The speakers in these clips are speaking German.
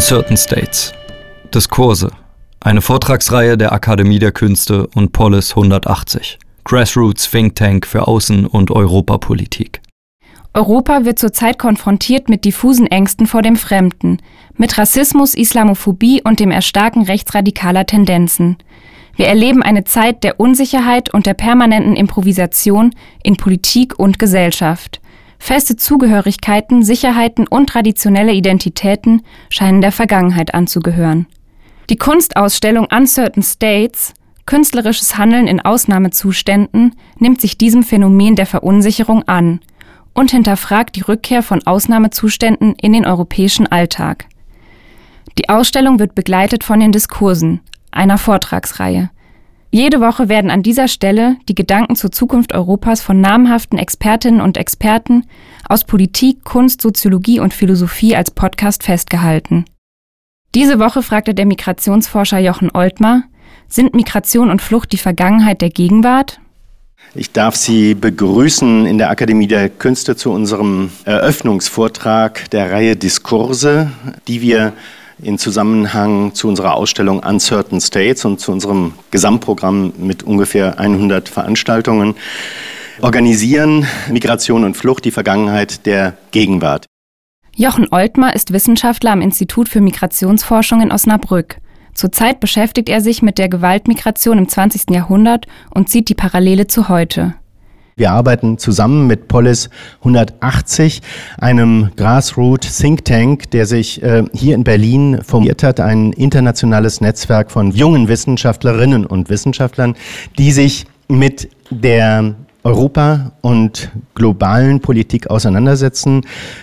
Uncertain States. Diskurse. Eine Vortragsreihe der Akademie der Künste und Polis 180. Grassroots Think Tank für Außen- und Europapolitik. Europa wird zurzeit konfrontiert mit diffusen Ängsten vor dem Fremden, mit Rassismus, Islamophobie und dem Erstarken rechtsradikaler Tendenzen. Wir erleben eine Zeit der Unsicherheit und der permanenten Improvisation in Politik und Gesellschaft. Feste Zugehörigkeiten, Sicherheiten und traditionelle Identitäten scheinen der Vergangenheit anzugehören. Die Kunstausstellung Uncertain States, künstlerisches Handeln in Ausnahmezuständen, nimmt sich diesem Phänomen der Verunsicherung an und hinterfragt die Rückkehr von Ausnahmezuständen in den europäischen Alltag. Die Ausstellung wird begleitet von den Diskursen, einer Vortragsreihe. Jede Woche werden an dieser Stelle die Gedanken zur Zukunft Europas von namhaften Expertinnen und Experten aus Politik, Kunst, Soziologie und Philosophie als Podcast festgehalten. Diese Woche fragte der Migrationsforscher Jochen Oltmar, sind Migration und Flucht die Vergangenheit der Gegenwart? Ich darf Sie begrüßen in der Akademie der Künste zu unserem Eröffnungsvortrag der Reihe Diskurse, die wir in Zusammenhang zu unserer Ausstellung Uncertain States und zu unserem Gesamtprogramm mit ungefähr 100 Veranstaltungen organisieren. Migration und Flucht, die Vergangenheit der Gegenwart. Jochen Oltmar ist Wissenschaftler am Institut für Migrationsforschung in Osnabrück. Zurzeit beschäftigt er sich mit der Gewaltmigration im 20. Jahrhundert und zieht die Parallele zu heute. Wir arbeiten zusammen mit Polis 180, einem Grassroot Think Tank, der sich äh, hier in Berlin formiert hat, ein internationales Netzwerk von jungen Wissenschaftlerinnen und Wissenschaftlern, die sich mit der Europa und globalen Politik auseinandersetzen,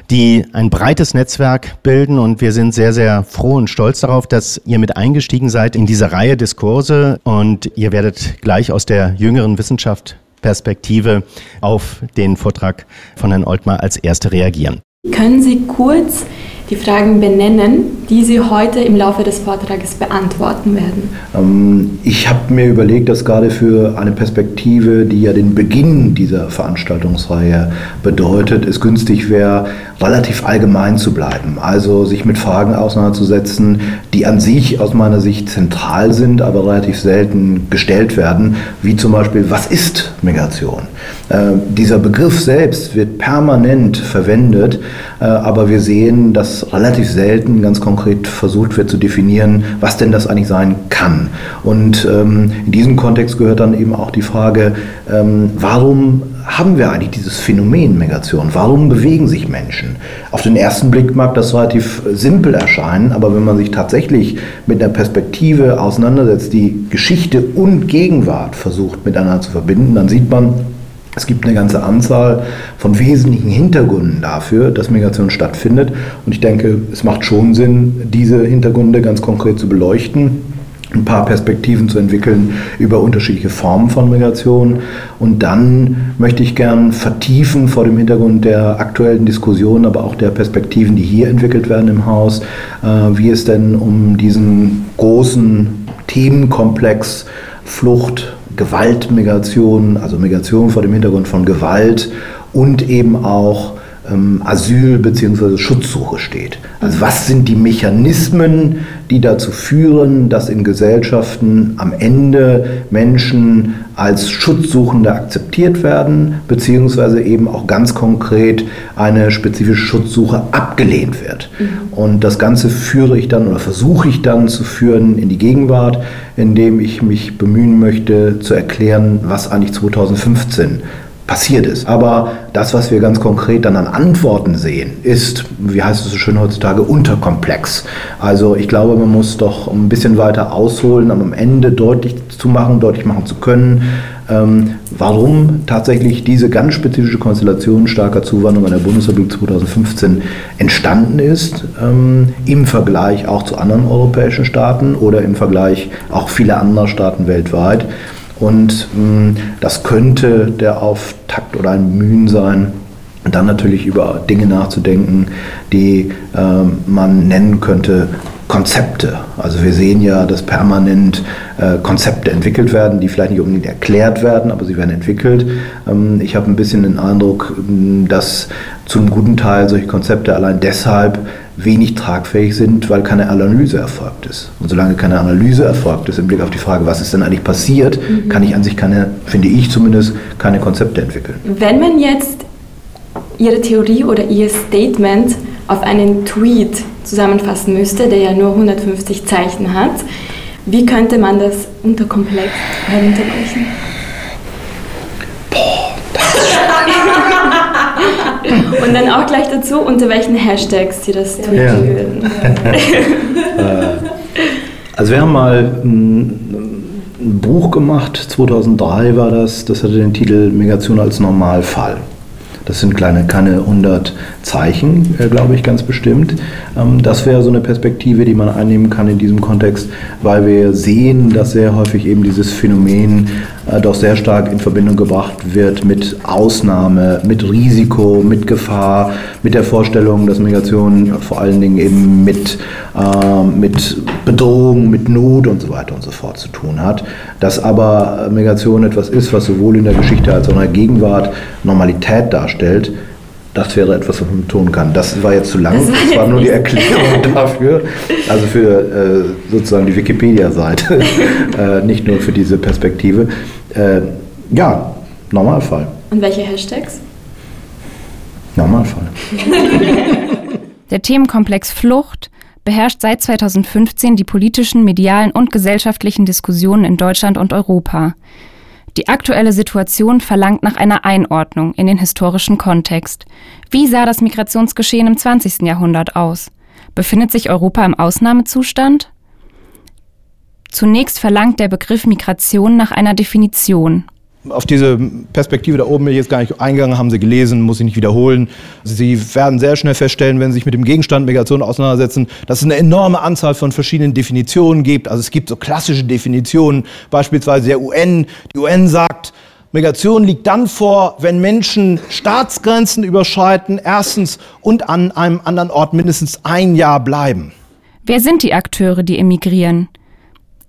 die ein breites Netzwerk bilden. Und wir sind sehr, sehr froh und stolz darauf, dass ihr mit eingestiegen seid in diese Reihe Diskurse. Und ihr werdet gleich aus der jüngeren Wissenschaft Perspektive auf den Vortrag von Herrn Oltmar als Erste reagieren. Können Sie kurz die Fragen benennen, die Sie heute im Laufe des Vortrages beantworten werden? Ähm, ich habe mir überlegt, dass gerade für eine Perspektive, die ja den Beginn dieser Veranstaltungsreihe bedeutet, es günstig wäre, relativ allgemein zu bleiben. Also sich mit Fragen auseinanderzusetzen, die an sich aus meiner Sicht zentral sind, aber relativ selten gestellt werden, wie zum Beispiel, was ist Migration? Äh, dieser Begriff selbst wird permanent verwendet, äh, aber wir sehen, dass relativ selten ganz konkret versucht wird zu definieren, was denn das eigentlich sein kann. Und ähm, in diesem Kontext gehört dann eben auch die Frage, ähm, warum haben wir eigentlich dieses Phänomen Migration? Warum bewegen sich Menschen? Auf den ersten Blick mag das relativ simpel erscheinen, aber wenn man sich tatsächlich mit einer Perspektive auseinandersetzt, die Geschichte und Gegenwart versucht miteinander zu verbinden, dann sieht man, es gibt eine ganze Anzahl von wesentlichen Hintergründen dafür, dass Migration stattfindet. Und ich denke, es macht schon Sinn, diese Hintergründe ganz konkret zu beleuchten, ein paar Perspektiven zu entwickeln über unterschiedliche Formen von Migration. Und dann möchte ich gern vertiefen vor dem Hintergrund der aktuellen Diskussion, aber auch der Perspektiven, die hier entwickelt werden im Haus, äh, wie es denn um diesen großen Themenkomplex Flucht, Gewaltmigration, also Migration vor dem Hintergrund von Gewalt und eben auch ähm, Asyl bzw. Schutzsuche steht. Also was sind die Mechanismen, die dazu führen, dass in Gesellschaften am Ende Menschen als Schutzsuchende akzeptiert werden, beziehungsweise eben auch ganz konkret eine spezifische Schutzsuche abgelehnt wird. Mhm. Und das Ganze führe ich dann oder versuche ich dann zu führen in die Gegenwart, indem ich mich bemühen möchte zu erklären, was eigentlich 2015 passiert ist. Aber das, was wir ganz konkret dann an Antworten sehen, ist, wie heißt es so schön heutzutage, unterkomplex. Also ich glaube, man muss doch ein bisschen weiter ausholen, um am Ende deutlich zu machen, deutlich machen zu können, ähm, warum tatsächlich diese ganz spezifische Konstellation starker Zuwanderung an der Bundesrepublik 2015 entstanden ist, ähm, im Vergleich auch zu anderen europäischen Staaten oder im Vergleich auch vieler anderer Staaten weltweit. Und mh, hm, das könnte der Auftakt oder ein Bemühen sein, dann natürlich über Dinge nachzudenken, die äh, man nennen könnte Konzepte. Also wir sehen ja, dass permanent äh, Konzepte entwickelt werden, die vielleicht nicht unbedingt erklärt werden, aber sie werden entwickelt. Ähm, ich habe ein bisschen den Eindruck, hm, dass zum guten Teil solche Konzepte allein deshalb wenig tragfähig sind, weil keine Analyse erfolgt ist. Und solange keine Analyse erfolgt ist im Blick auf die Frage, was ist denn eigentlich passiert, mhm. kann ich an sich keine, finde ich zumindest, keine Konzepte entwickeln. Wenn man jetzt Ihre Theorie oder Ihr Statement auf einen Tweet zusammenfassen müsste, der ja nur 150 Zeichen hat, wie könnte man das unterkomplex herunterbrechen? Und dann auch gleich dazu, unter welchen Hashtags Sie das tweeten ja. würden. Äh, also wir haben mal ein, ein Buch gemacht, 2003 war das, das hatte den Titel Migration als Normalfall. Das sind kleine, keine 100 Zeichen, äh, glaube ich, ganz bestimmt. Ähm, das wäre so eine Perspektive, die man einnehmen kann in diesem Kontext, weil wir sehen, dass sehr häufig eben dieses Phänomen doch sehr stark in Verbindung gebracht wird mit Ausnahme, mit Risiko, mit Gefahr, mit der Vorstellung, dass Migration vor allen Dingen eben mit, äh, mit Bedrohung, mit Not und so weiter und so fort zu tun hat. Dass aber Migration etwas ist, was sowohl in der Geschichte als auch in der Gegenwart Normalität darstellt, das wäre etwas, was man tun kann. Das war jetzt zu lang. Das war, das war nur die Erklärung dafür. Also für äh, sozusagen die Wikipedia-Seite, äh, nicht nur für diese Perspektive. Äh, ja, Normalfall. Und welche Hashtags? Normalfall. Der Themenkomplex Flucht beherrscht seit 2015 die politischen, medialen und gesellschaftlichen Diskussionen in Deutschland und Europa. Die aktuelle Situation verlangt nach einer Einordnung in den historischen Kontext. Wie sah das Migrationsgeschehen im 20. Jahrhundert aus? Befindet sich Europa im Ausnahmezustand? Zunächst verlangt der Begriff Migration nach einer Definition. Auf diese Perspektive da oben bin ich jetzt gar nicht eingegangen, haben Sie gelesen, muss ich nicht wiederholen. Sie werden sehr schnell feststellen, wenn Sie sich mit dem Gegenstand Migration auseinandersetzen, dass es eine enorme Anzahl von verschiedenen Definitionen gibt. Also es gibt so klassische Definitionen, beispielsweise der UN. Die UN sagt, Migration liegt dann vor, wenn Menschen Staatsgrenzen überschreiten, erstens, und an einem anderen Ort mindestens ein Jahr bleiben. Wer sind die Akteure, die emigrieren?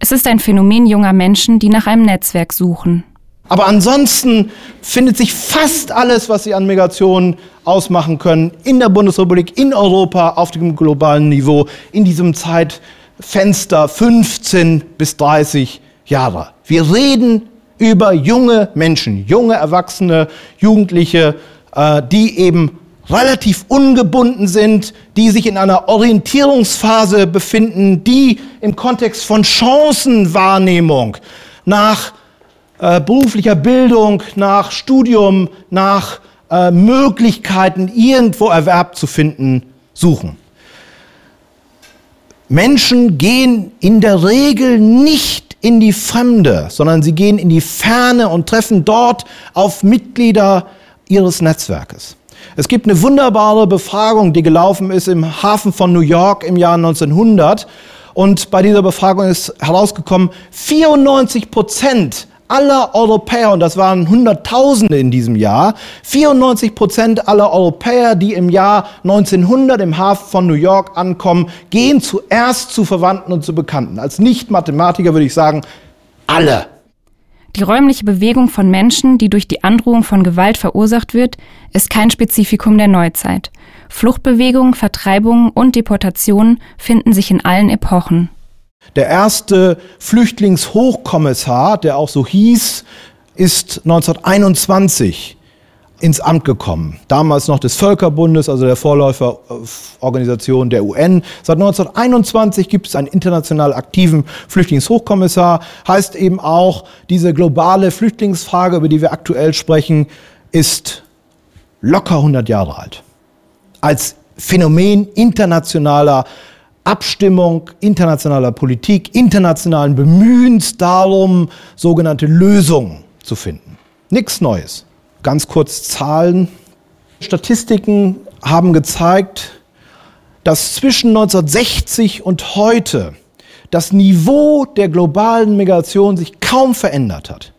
Es ist ein Phänomen junger Menschen, die nach einem Netzwerk suchen. Aber ansonsten findet sich fast alles, was sie an Migration ausmachen können, in der Bundesrepublik, in Europa, auf dem globalen Niveau, in diesem Zeitfenster 15 bis 30 Jahre. Wir reden über junge Menschen, junge Erwachsene, Jugendliche, äh, die eben relativ ungebunden sind, die sich in einer Orientierungsphase befinden, die im Kontext von Chancenwahrnehmung nach äh, beruflicher Bildung, nach Studium, nach äh, Möglichkeiten, irgendwo Erwerb zu finden, suchen. Menschen gehen in der Regel nicht in die Fremde, sondern sie gehen in die Ferne und treffen dort auf Mitglieder ihres Netzwerkes. Es gibt eine wunderbare Befragung, die gelaufen ist im Hafen von New York im Jahr 1900. Und bei dieser Befragung ist herausgekommen, 94 Prozent aller Europäer, und das waren Hunderttausende in diesem Jahr, 94 Prozent aller Europäer, die im Jahr 1900 im Hafen von New York ankommen, gehen zuerst zu Verwandten und zu Bekannten. Als Nicht-Mathematiker würde ich sagen, alle. Die räumliche Bewegung von Menschen, die durch die Androhung von Gewalt verursacht wird, ist kein Spezifikum der Neuzeit. Fluchtbewegungen, Vertreibungen und Deportationen finden sich in allen Epochen. Der erste Flüchtlingshochkommissar, der auch so hieß, ist 1921 ins Amt gekommen. Damals noch des Völkerbundes, also der Vorläuferorganisation der UN. Seit 1921 gibt es einen international aktiven Flüchtlingshochkommissar. Heißt eben auch, diese globale Flüchtlingsfrage, über die wir aktuell sprechen, ist locker 100 Jahre alt. Als Phänomen internationaler Abstimmung internationaler Politik, internationalen Bemühens darum, sogenannte Lösungen zu finden. Nichts Neues. Ganz kurz Zahlen. Statistiken haben gezeigt, dass zwischen 1960 und heute das Niveau der globalen Migration sich kaum verändert hat.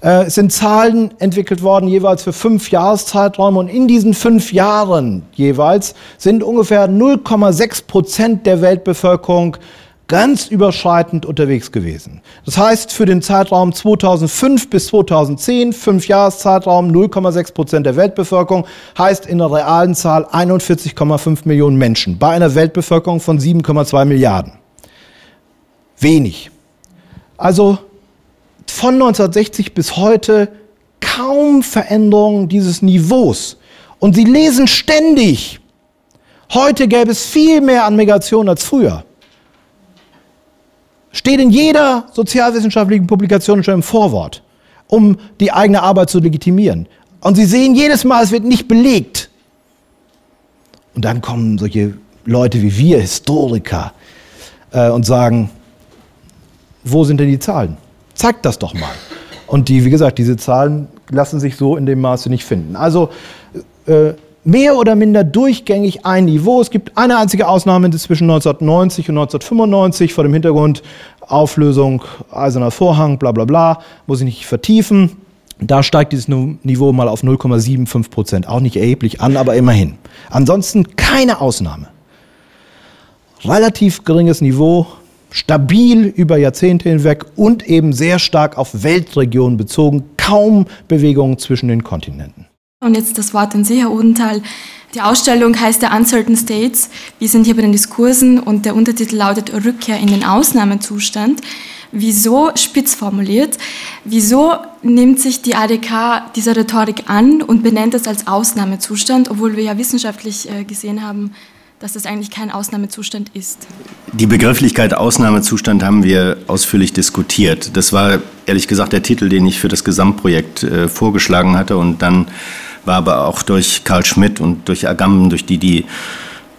Äh, es sind Zahlen entwickelt worden, jeweils für fünf Jahreszeiträume. Und in diesen fünf Jahren jeweils sind ungefähr 0,6 Prozent der Weltbevölkerung grenzüberschreitend unterwegs gewesen. Das heißt, für den Zeitraum 2005 bis 2010, fünf Jahreszeitraum, 0,6 Prozent der Weltbevölkerung, heißt in der realen Zahl 41,5 Millionen Menschen bei einer Weltbevölkerung von 7,2 Milliarden. Wenig. Also von 1960 bis heute kaum Veränderung dieses Niveaus. Und sie lesen ständig, heute gäbe es viel mehr an Migration als früher. Steht in jeder sozialwissenschaftlichen Publikation schon im Vorwort, um die eigene Arbeit zu legitimieren. Und Sie sehen jedes Mal, es wird nicht belegt. Und dann kommen solche Leute wie wir, Historiker, äh, und sagen, wo sind denn die Zahlen? Zeigt das doch mal. Und die, wie gesagt, diese Zahlen lassen sich so in dem Maße nicht finden. Also äh, mehr oder minder durchgängig ein Niveau. Es gibt eine einzige Ausnahme zwischen 1990 und 1995 vor dem Hintergrund Auflösung Eiserner Vorhang, bla bla bla, muss ich nicht vertiefen. Da steigt dieses Niveau mal auf 0,75 Prozent. Auch nicht erheblich an, aber immerhin. Ansonsten keine Ausnahme. Relativ geringes Niveau, stabil über Jahrzehnte hinweg und eben sehr stark auf Weltregionen bezogen, kaum Bewegungen zwischen den Kontinenten. Und jetzt das Wort an Sie, Herr Odenthal. Die Ausstellung heißt der Uncertain States. Wir sind hier bei den Diskursen und der Untertitel lautet Rückkehr in den Ausnahmezustand. Wieso, spitz formuliert, wieso nimmt sich die ADK dieser Rhetorik an und benennt es als Ausnahmezustand, obwohl wir ja wissenschaftlich äh, gesehen haben, dass das eigentlich kein Ausnahmezustand ist. Die Begrifflichkeit Ausnahmezustand haben wir ausführlich diskutiert. Das war ehrlich gesagt der Titel, den ich für das Gesamtprojekt äh, vorgeschlagen hatte und dann war aber auch durch Karl Schmidt und durch Agamben, durch die die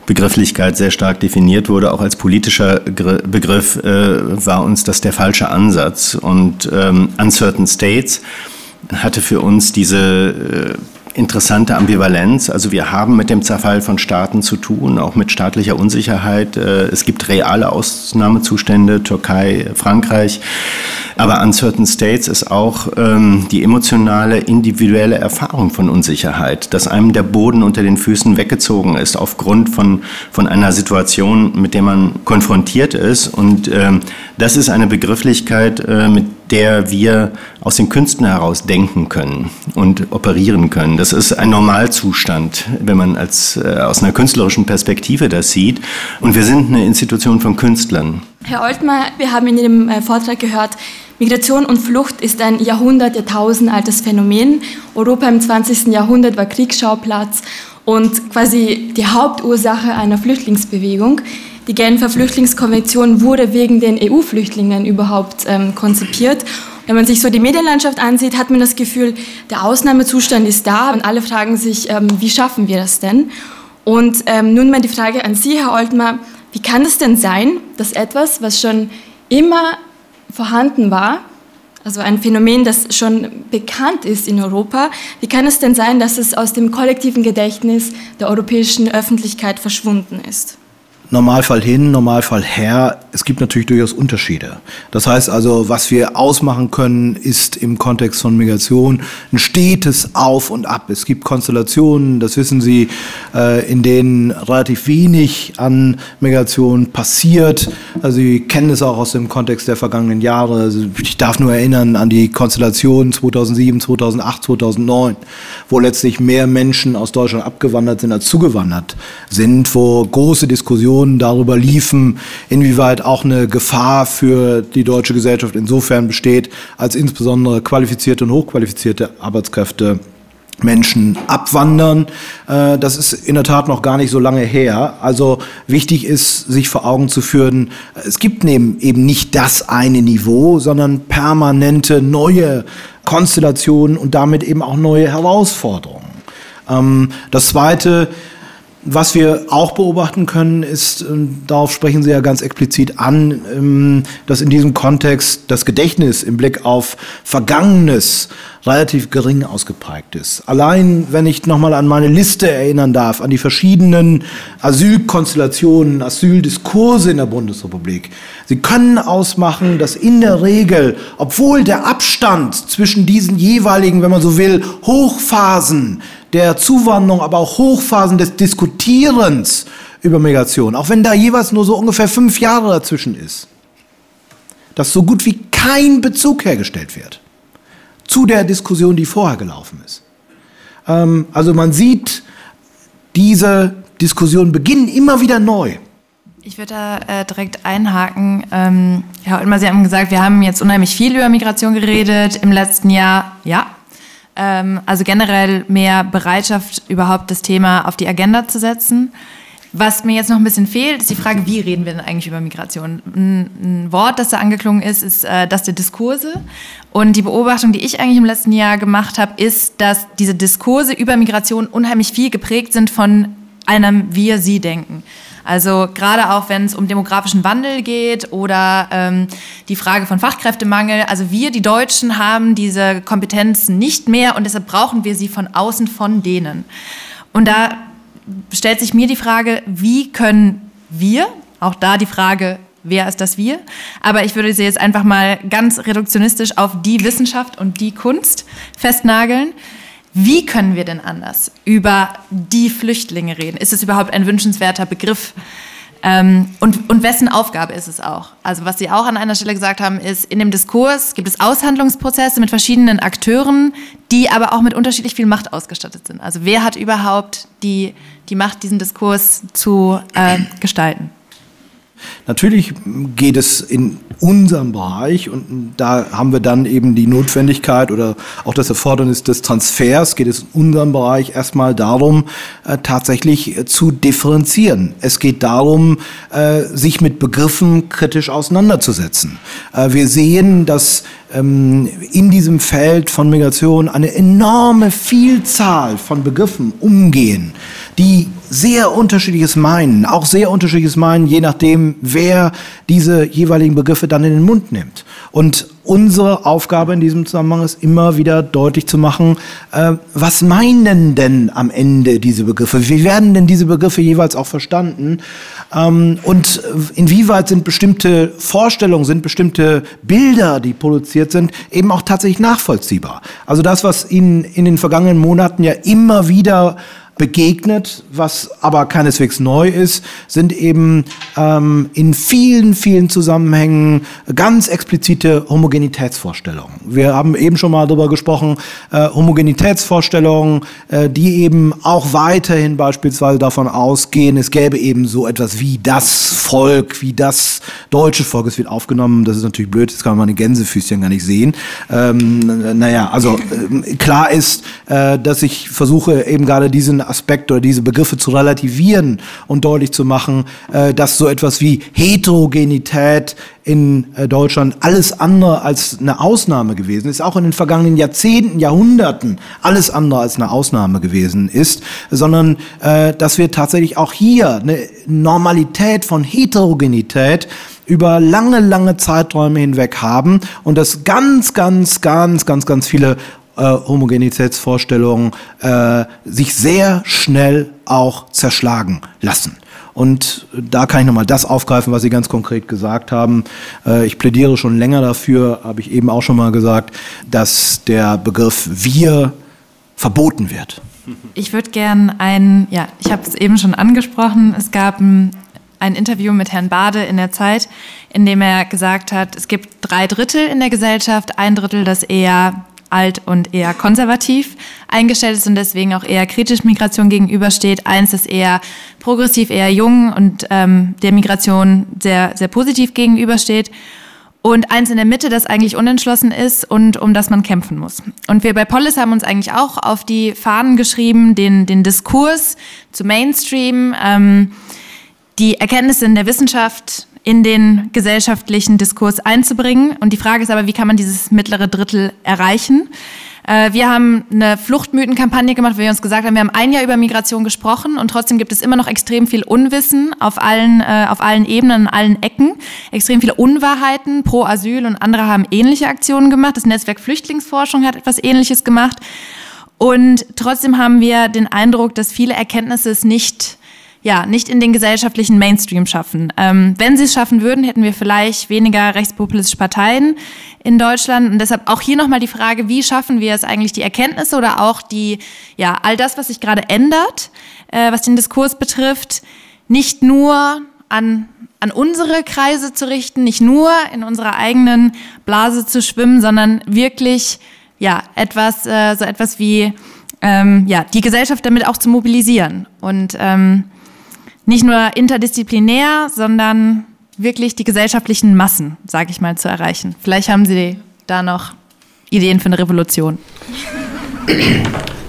Begrifflichkeit sehr stark definiert wurde, auch als politischer Begriff, äh, war uns das der falsche Ansatz. Und ähm, Uncertain States hatte für uns diese äh, interessante Ambivalenz. Also wir haben mit dem Zerfall von Staaten zu tun, auch mit staatlicher Unsicherheit. Äh, es gibt reale Ausnahmezustände, Türkei, Frankreich. Aber Uncertain States ist auch ähm, die emotionale, individuelle Erfahrung von Unsicherheit, dass einem der Boden unter den Füßen weggezogen ist aufgrund von, von einer Situation, mit der man konfrontiert ist. Und ähm, das ist eine Begrifflichkeit, äh, mit der wir aus den Künsten heraus denken können und operieren können. Das ist ein Normalzustand, wenn man als, äh, aus einer künstlerischen Perspektive das sieht. Und wir sind eine Institution von Künstlern. Herr Oltmar, wir haben in Ihrem äh, Vortrag gehört, Migration und Flucht ist ein Jahrhundert, Jahrtausend altes Phänomen. Europa im 20. Jahrhundert war Kriegsschauplatz und quasi die Hauptursache einer Flüchtlingsbewegung. Die Genfer Flüchtlingskonvention wurde wegen den EU-Flüchtlingen überhaupt ähm, konzipiert. Wenn man sich so die Medienlandschaft ansieht, hat man das Gefühl, der Ausnahmezustand ist da und alle fragen sich, ähm, wie schaffen wir das denn? Und ähm, nun mal die Frage an Sie, Herr Oltmar, wie kann es denn sein, dass etwas, was schon immer vorhanden war, also ein Phänomen, das schon bekannt ist in Europa. Wie kann es denn sein, dass es aus dem kollektiven Gedächtnis der europäischen Öffentlichkeit verschwunden ist? Normalfall hin, Normalfall her. Es gibt natürlich durchaus Unterschiede. Das heißt also, was wir ausmachen können, ist im Kontext von Migration ein stetes Auf und Ab. Es gibt Konstellationen, das wissen Sie, äh, in denen relativ wenig an Migration passiert. Also Sie kennen es auch aus dem Kontext der vergangenen Jahre. Also ich darf nur erinnern an die Konstellation 2007, 2008, 2009, wo letztlich mehr Menschen aus Deutschland abgewandert sind als zugewandert sind, wo große Diskussionen Diskussionen darüber liefen, inwieweit auch eine Gefahr für die deutsche Gesellschaft insofern besteht, als insbesondere qualifizierte und hochqualifizierte Arbeitskräfte Menschen abwandern. Äh, das ist in der Tat noch gar nicht so lange her. Also wichtig ist, sich vor Augen zu führen, es gibt eben nicht das eine Niveau, sondern permanente neue Konstellationen und damit eben auch neue Herausforderungen. Ähm, das Zweite, was wir auch beobachten können, ist, ähm, darauf sprechen Sie ja ganz explizit an, ähm, dass in diesem Kontext das Gedächtnis im Blick auf Vergangenes relativ gering ausgeprägt ist. Allein, wenn ich nochmal an meine Liste erinnern darf, an die verschiedenen Asylkonstellationen, Asyldiskurse in der Bundesrepublik. Sie können ausmachen, dass in der Regel, obwohl der Abstand zwischen diesen jeweiligen, wenn man so will, Hochphasen der Zuwanderung, aber auch Hochphasen des Diskutierens über Migration, auch wenn da jeweils nur so ungefähr fünf Jahre dazwischen ist, dass so gut wie kein Bezug hergestellt wird zu der Diskussion, die vorher gelaufen ist. Ähm, also man sieht, diese Diskussionen beginnen immer wieder neu. Ich würde da äh, direkt einhaken. Ähm, Herr Ottmar, Sie haben gesagt, wir haben jetzt unheimlich viel über Migration geredet im letzten Jahr. Ja. Ähm, also generell mehr Bereitschaft, überhaupt das Thema auf die Agenda zu setzen. Was mir jetzt noch ein bisschen fehlt, ist die Frage, wie reden wir denn eigentlich über Migration? Ein, Wort, das da angeklungen ist, ist äh, das der Diskurse. Und die Beobachtung, die ich eigentlich im letzten Jahr gemacht habe, ist, dass diese Diskurse über Migration unheimlich viel geprägt sind von einem Wir-Sie-Denken. Also gerade auch, wenn es um demografischen Wandel geht oder ähm, die Frage von Fachkräftemangel. Also wir, die Deutschen, haben diese Kompetenzen nicht mehr und deshalb brauchen wir sie von außen, von denen. Und da stellt sich mir die Frage, wie können wir, auch da die Frage, wer ist das wir? Aber ich würde sie jetzt einfach mal ganz reduktionistisch auf die Wissenschaft und die Kunst festnageln. Wie können wir denn anders über die Flüchtlinge reden? Ist es überhaupt ein wünschenswerter Begriff? Ähm, und, und wessen Aufgabe ist es auch? Also was Sie auch an einer Stelle gesagt haben, ist, in dem Diskurs gibt es Aushandlungsprozesse mit verschiedenen Akteuren, die aber auch mit unterschiedlich viel Macht ausgestattet sind. Also wer hat überhaupt die, die Macht, diesen Diskurs zu äh, gestalten? Natürlich geht es in unserem Bereich und da haben wir dann eben die Notwendigkeit oder auch das Erfordernis des Transfers, geht es in unserem Bereich erstmal darum, äh, tatsächlich äh, zu differenzieren. Es geht darum, äh, sich mit Begriffen kritisch auseinanderzusetzen. Wir sehen, dass ähm, in diesem Feld von Migration eine enorme Vielzahl von Begriffen umgehen, die sehr unterschiedliches meinen, auch sehr unterschiedliches meinen, je nachdem, wer diese jeweiligen Begriffe dann in den Mund nimmt. Und unsere Aufgabe in diesem Zusammenhang ist immer wieder deutlich zu machen, äh, was meinen denn am Ende diese Begriffe? Wie werden denn diese Begriffe jeweils auch verstanden? Ähm, und inwieweit sind bestimmte Vorstellungen, sind bestimmte Bilder, die produziert sind, eben auch tatsächlich nachvollziehbar? Also das, was Ihnen in den vergangenen Monaten ja immer wieder begegnet, was aber keineswegs neu ist, sind eben ähm, in vielen, vielen Zusammenhängen ganz explizite Homogenitätsvorstellungen. Wir haben eben schon mal darüber gesprochen, äh, Homogenitätsvorstellungen, äh, die eben auch weiterhin beispielsweise davon ausgehen, es gäbe eben so etwas wie das Volk, wie das deutsche Volk. Es wird aufgenommen, das ist natürlich blöd, das kann man die Gänsefüßchen gar nicht sehen. Ähm, naja, also äh, klar ist, äh, dass ich versuche eben gerade diesen Aspekt oder diese Begriffe zu relativieren und deutlich zu machen, äh, dass so etwas wie Heterogenität in äh, Deutschland alles andere als eine Ausnahme gewesen ist, auch in den vergangenen Jahrzehnten, Jahrhunderten alles andere als eine Ausnahme gewesen ist, sondern äh, dass wir tatsächlich auch hier eine Normalität von Heterogenität über lange, lange Zeiträume hinweg haben und dass ganz, ganz, ganz, ganz, ganz viele äh, Homogenitätsvorstellungen äh, sich sehr schnell auch zerschlagen lassen. Und da kann ich nochmal das aufgreifen, was Sie ganz konkret gesagt haben. Äh, ich plädiere schon länger dafür, habe ich eben auch schon mal gesagt, dass der Begriff wir verboten wird. Ich würde gern ein, ja, ich habe es eben schon angesprochen, es gab ein, ein Interview mit Herrn Bade in der Zeit, in dem er gesagt hat, es gibt drei Drittel in der Gesellschaft, ein Drittel, das eher alt und eher konservativ eingestellt ist und deswegen auch eher kritisch Migration gegenübersteht. Eins ist eher progressiv, eher jung und ähm, der Migration sehr, sehr positiv gegenübersteht. Und eins in der Mitte, das eigentlich unentschlossen ist und um das man kämpfen muss. Und wir bei Polis haben uns eigentlich auch auf die Fahnen geschrieben, den, den Diskurs zu Mainstream, ähm, die Erkenntnisse in der Wissenschaft in den gesellschaftlichen Diskurs einzubringen. Und die Frage ist aber, wie kann man dieses mittlere Drittel erreichen? Äh, wir haben eine Fluchtmythenkampagne gemacht, wo wir uns gesagt haben, wir haben ein Jahr über Migration gesprochen und trotzdem gibt es immer noch extrem viel Unwissen auf allen, äh, auf allen Ebenen, an allen Ecken, extrem viele Unwahrheiten pro Asyl und andere haben ähnliche Aktionen gemacht. Das Netzwerk Flüchtlingsforschung hat etwas Ähnliches gemacht. Und trotzdem haben wir den Eindruck, dass viele Erkenntnisse es nicht ja, nicht in den gesellschaftlichen Mainstream schaffen. Ähm, wenn sie es schaffen würden, hätten wir vielleicht weniger rechtspopulistische Parteien in Deutschland. Und deshalb auch hier nochmal die Frage, wie schaffen wir es eigentlich, die Erkenntnisse oder auch die, ja, all das, was sich gerade ändert, äh, was den Diskurs betrifft, nicht nur an, an unsere Kreise zu richten, nicht nur in unserer eigenen Blase zu schwimmen, sondern wirklich ja etwas äh, so etwas wie ähm, ja die Gesellschaft damit auch zu mobilisieren und ähm, nicht nur interdisziplinär, sondern wirklich die gesellschaftlichen Massen, sage ich mal, zu erreichen. Vielleicht haben Sie da noch Ideen für eine Revolution.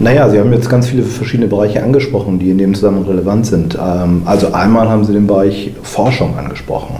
Naja, Sie haben jetzt ganz viele verschiedene Bereiche angesprochen, die in dem Zusammenhang relevant sind. Ähm, also einmal haben Sie den Bereich Forschung angesprochen.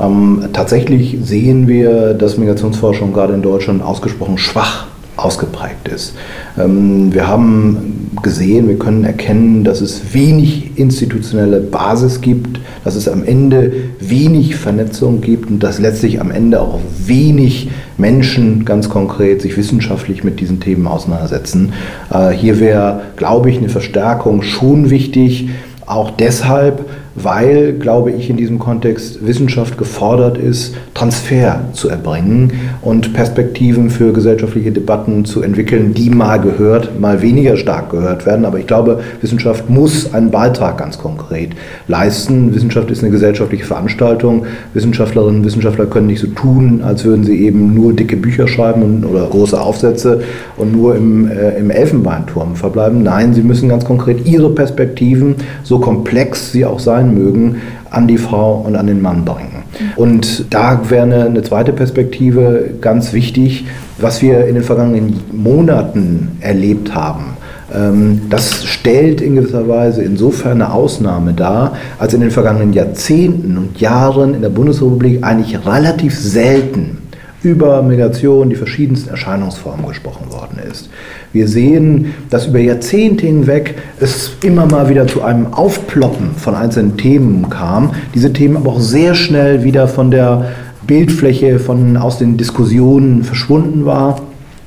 Ähm, tatsächlich sehen wir, dass Migrationsforschung gerade in Deutschland ausgesprochen schwach ausgeprägt ist. Ähm, wir haben gesehen, wir können erkennen, dass es wenig institutionelle Basis gibt, dass es am Ende wenig Vernetzung gibt und dass letztlich am Ende auch wenig Menschen ganz konkret sich wissenschaftlich mit diesen Themen auseinandersetzen. Äh, hier wäre, glaube ich, eine Verstärkung schon wichtig, auch deshalb, weil, glaube ich, in diesem Kontext Wissenschaft gefordert ist, Transfer zu erbringen und Perspektiven für gesellschaftliche Debatten zu entwickeln, die mal gehört, mal weniger stark gehört werden. Aber ich glaube, Wissenschaft muss einen Beitrag ganz konkret leisten. Wissenschaft ist eine gesellschaftliche Veranstaltung. Wissenschaftlerinnen und Wissenschaftler können nicht so tun, als würden sie eben nur dicke Bücher schreiben oder große Aufsätze und nur im, äh, im Elfenbeinturm verbleiben. Nein, sie müssen ganz konkret ihre Perspektiven, so komplex sie auch sein, sein mögen, an die Frau und an den Mann bringen. Und da wäre eine, eine zweite Perspektive ganz wichtig, was wir in den vergangenen Monaten erlebt haben. Ähm, das stellt in gewisser Weise insofern eine Ausnahme dar, als in den vergangenen Jahrzehnten und Jahren in der Bundesrepublik eigentlich relativ selten über Migration, die verschiedensten Erscheinungsformen gesprochen worden ist. Wir sehen, dass über Jahrzehnte hinweg es immer mal wieder zu einem Aufploppen von einzelnen Themen kam, diese Themen aber auch sehr schnell wieder von der Bildfläche, von, aus den Diskussionen verschwunden war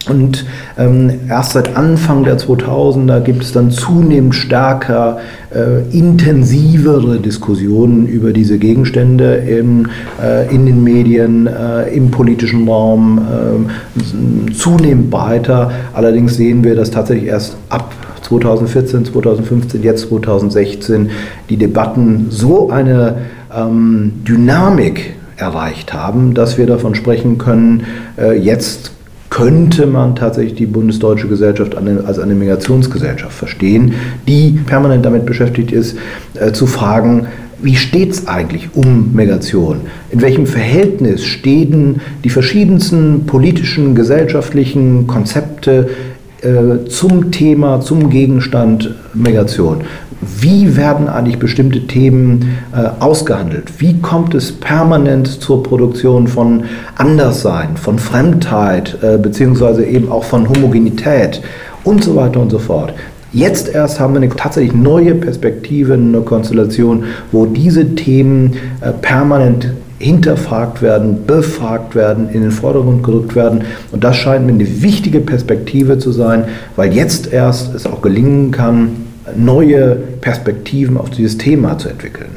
und ähm, erst seit Anfang der 2000er gibt es dann zunehmend stärker äh, intensivere Diskussionen über diese Gegenstände im, äh, in den Medien, äh, im politischen Raum, ähm, zunehmend breiter. Allerdings sehen wir, dass tatsächlich erst ab 2014, 2015, jetzt 2016 die Debatten so eine ähm, Dynamik erreicht haben, dass wir davon sprechen können, äh, jetzt könnte man tatsächlich die bundesdeutsche Gesellschaft als eine Migrationsgesellschaft verstehen, die permanent damit beschäftigt ist, äh, zu fragen, wie steht es eigentlich um Migration? In welchem Verhältnis stehen die verschiedensten politischen, gesellschaftlichen Konzepte äh, zum Thema, zum Gegenstand Migration? Wie werden eigentlich bestimmte Themen äh, ausgehandelt? Wie kommt es permanent zur Produktion von Anderssein, von Fremdheit, äh, beziehungsweise eben auch von Homogenität und so weiter und so fort? Jetzt erst haben wir eine tatsächlich neue Perspektive, eine Konstellation, wo diese Themen äh, permanent hinterfragt werden, befragt werden, in den Vordergrund gerückt werden. Und das scheint mir eine wichtige Perspektive zu sein, weil jetzt erst es auch gelingen kann, neue Perspektiven auf dieses Thema zu entwickeln.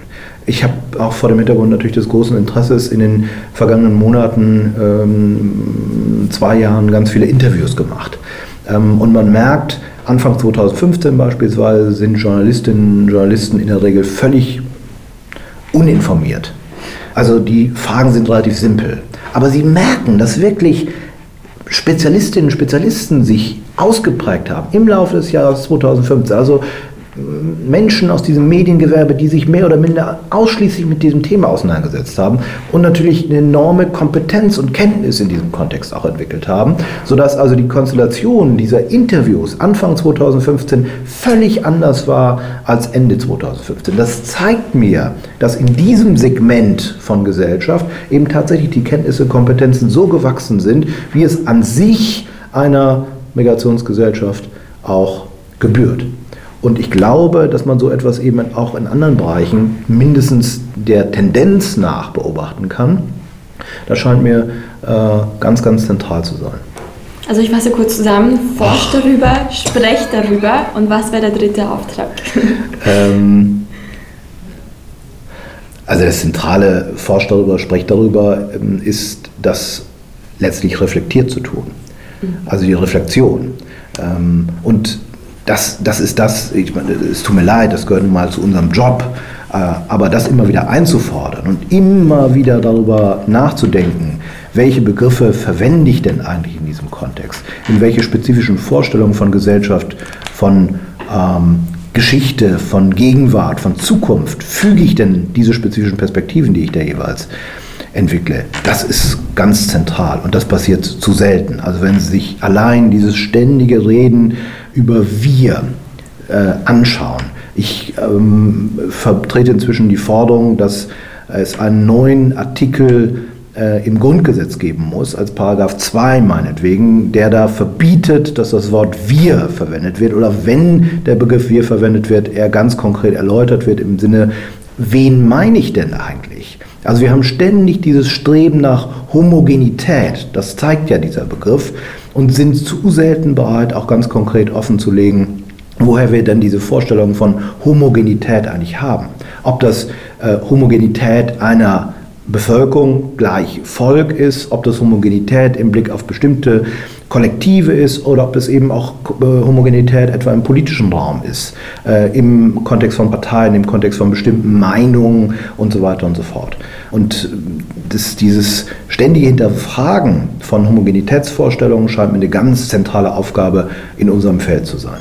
Ich habe auch vor dem Hintergrund natürlich des großen Interesses in den vergangenen Monaten, ähm, zwei Jahren, ganz viele Interviews gemacht. Ähm, und man merkt, Anfang 2015 beispielsweise sind Journalistinnen und Journalisten in der Regel völlig uninformiert. Also die Fragen sind relativ simpel. Aber sie merken, dass wirklich Spezialistinnen und Spezialisten sich ausgeprägt haben im Laufe des Jahres 2015. Also Menschen aus diesem Mediengewerbe, die sich mehr oder minder ausschließlich mit diesem Thema auseinandergesetzt haben und natürlich eine enorme Kompetenz und Kenntnis in diesem Kontext auch entwickelt haben, sodass also die Konstellation dieser Interviews Anfang 2015 völlig anders war als Ende 2015. Das zeigt mir, dass in diesem Segment von Gesellschaft eben tatsächlich die Kenntnisse und Kompetenzen so gewachsen sind, wie es an sich einer Migrationsgesellschaft auch gebührt. Und ich glaube, dass man so etwas eben auch in anderen Bereichen mindestens der Tendenz nach beobachten kann. Das scheint mir äh, ganz, ganz zentral zu sein. Also ich fasse kurz zusammen, forscht darüber, sprecht darüber und was wäre der dritte Auftrag? ähm, also das zentrale Forscht darüber, sprecht darüber, ähm, ist das letztlich reflektiert zu tun. Also die Reflexion. Ähm, und das, das ist das, ich meine, es tut mir leid, das gehört nun mal zu unserem Job. Äh, aber das immer wieder einzufordern und immer wieder darüber nachzudenken, welche Begriffe verwende ich denn eigentlich in diesem Kontext? In welche spezifischen Vorstellungen von Gesellschaft, von ähm, Geschichte, von Gegenwart, von Zukunft füge ich denn diese spezifischen Perspektiven, die ich da jeweils entwickle? Das ist ganz zentral und das passiert zu selten. Also wenn Sie sich allein dieses ständige Reden über wir äh, anschauen. Ich ähm, vertrete inzwischen die Forderung, dass es einen neuen Artikel äh, im Grundgesetz geben muss, als Paragraph 2 meinetwegen, der da verbietet, dass das Wort wir verwendet wird oder wenn der Begriff wir verwendet wird, er ganz konkret erläutert wird im Sinne, wen meine ich denn eigentlich? Also wir haben ständig dieses Streben nach Homogenität, das zeigt ja dieser Begriff, und sind zu selten bereit, auch ganz konkret offenzulegen, woher wir denn diese Vorstellung von Homogenität eigentlich haben. Ob das äh, Homogenität einer Bevölkerung gleich Volk ist, ob das Homogenität im Blick auf bestimmte Kollektive ist oder ob das eben auch äh, Homogenität etwa im politischen Raum ist, äh, im Kontext von Parteien, im Kontext von bestimmten Meinungen und so weiter und so fort. Und das, dieses ständige Hinterfragen von Homogenitätsvorstellungen scheint mir eine ganz zentrale Aufgabe in unserem Feld zu sein.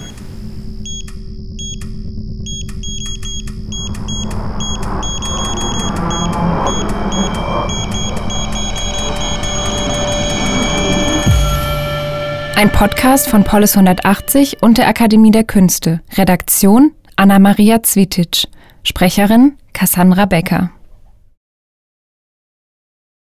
Ein Podcast von Polis 180 und der Akademie der Künste. Redaktion Anna-Maria Zwitic. Sprecherin Cassandra Becker.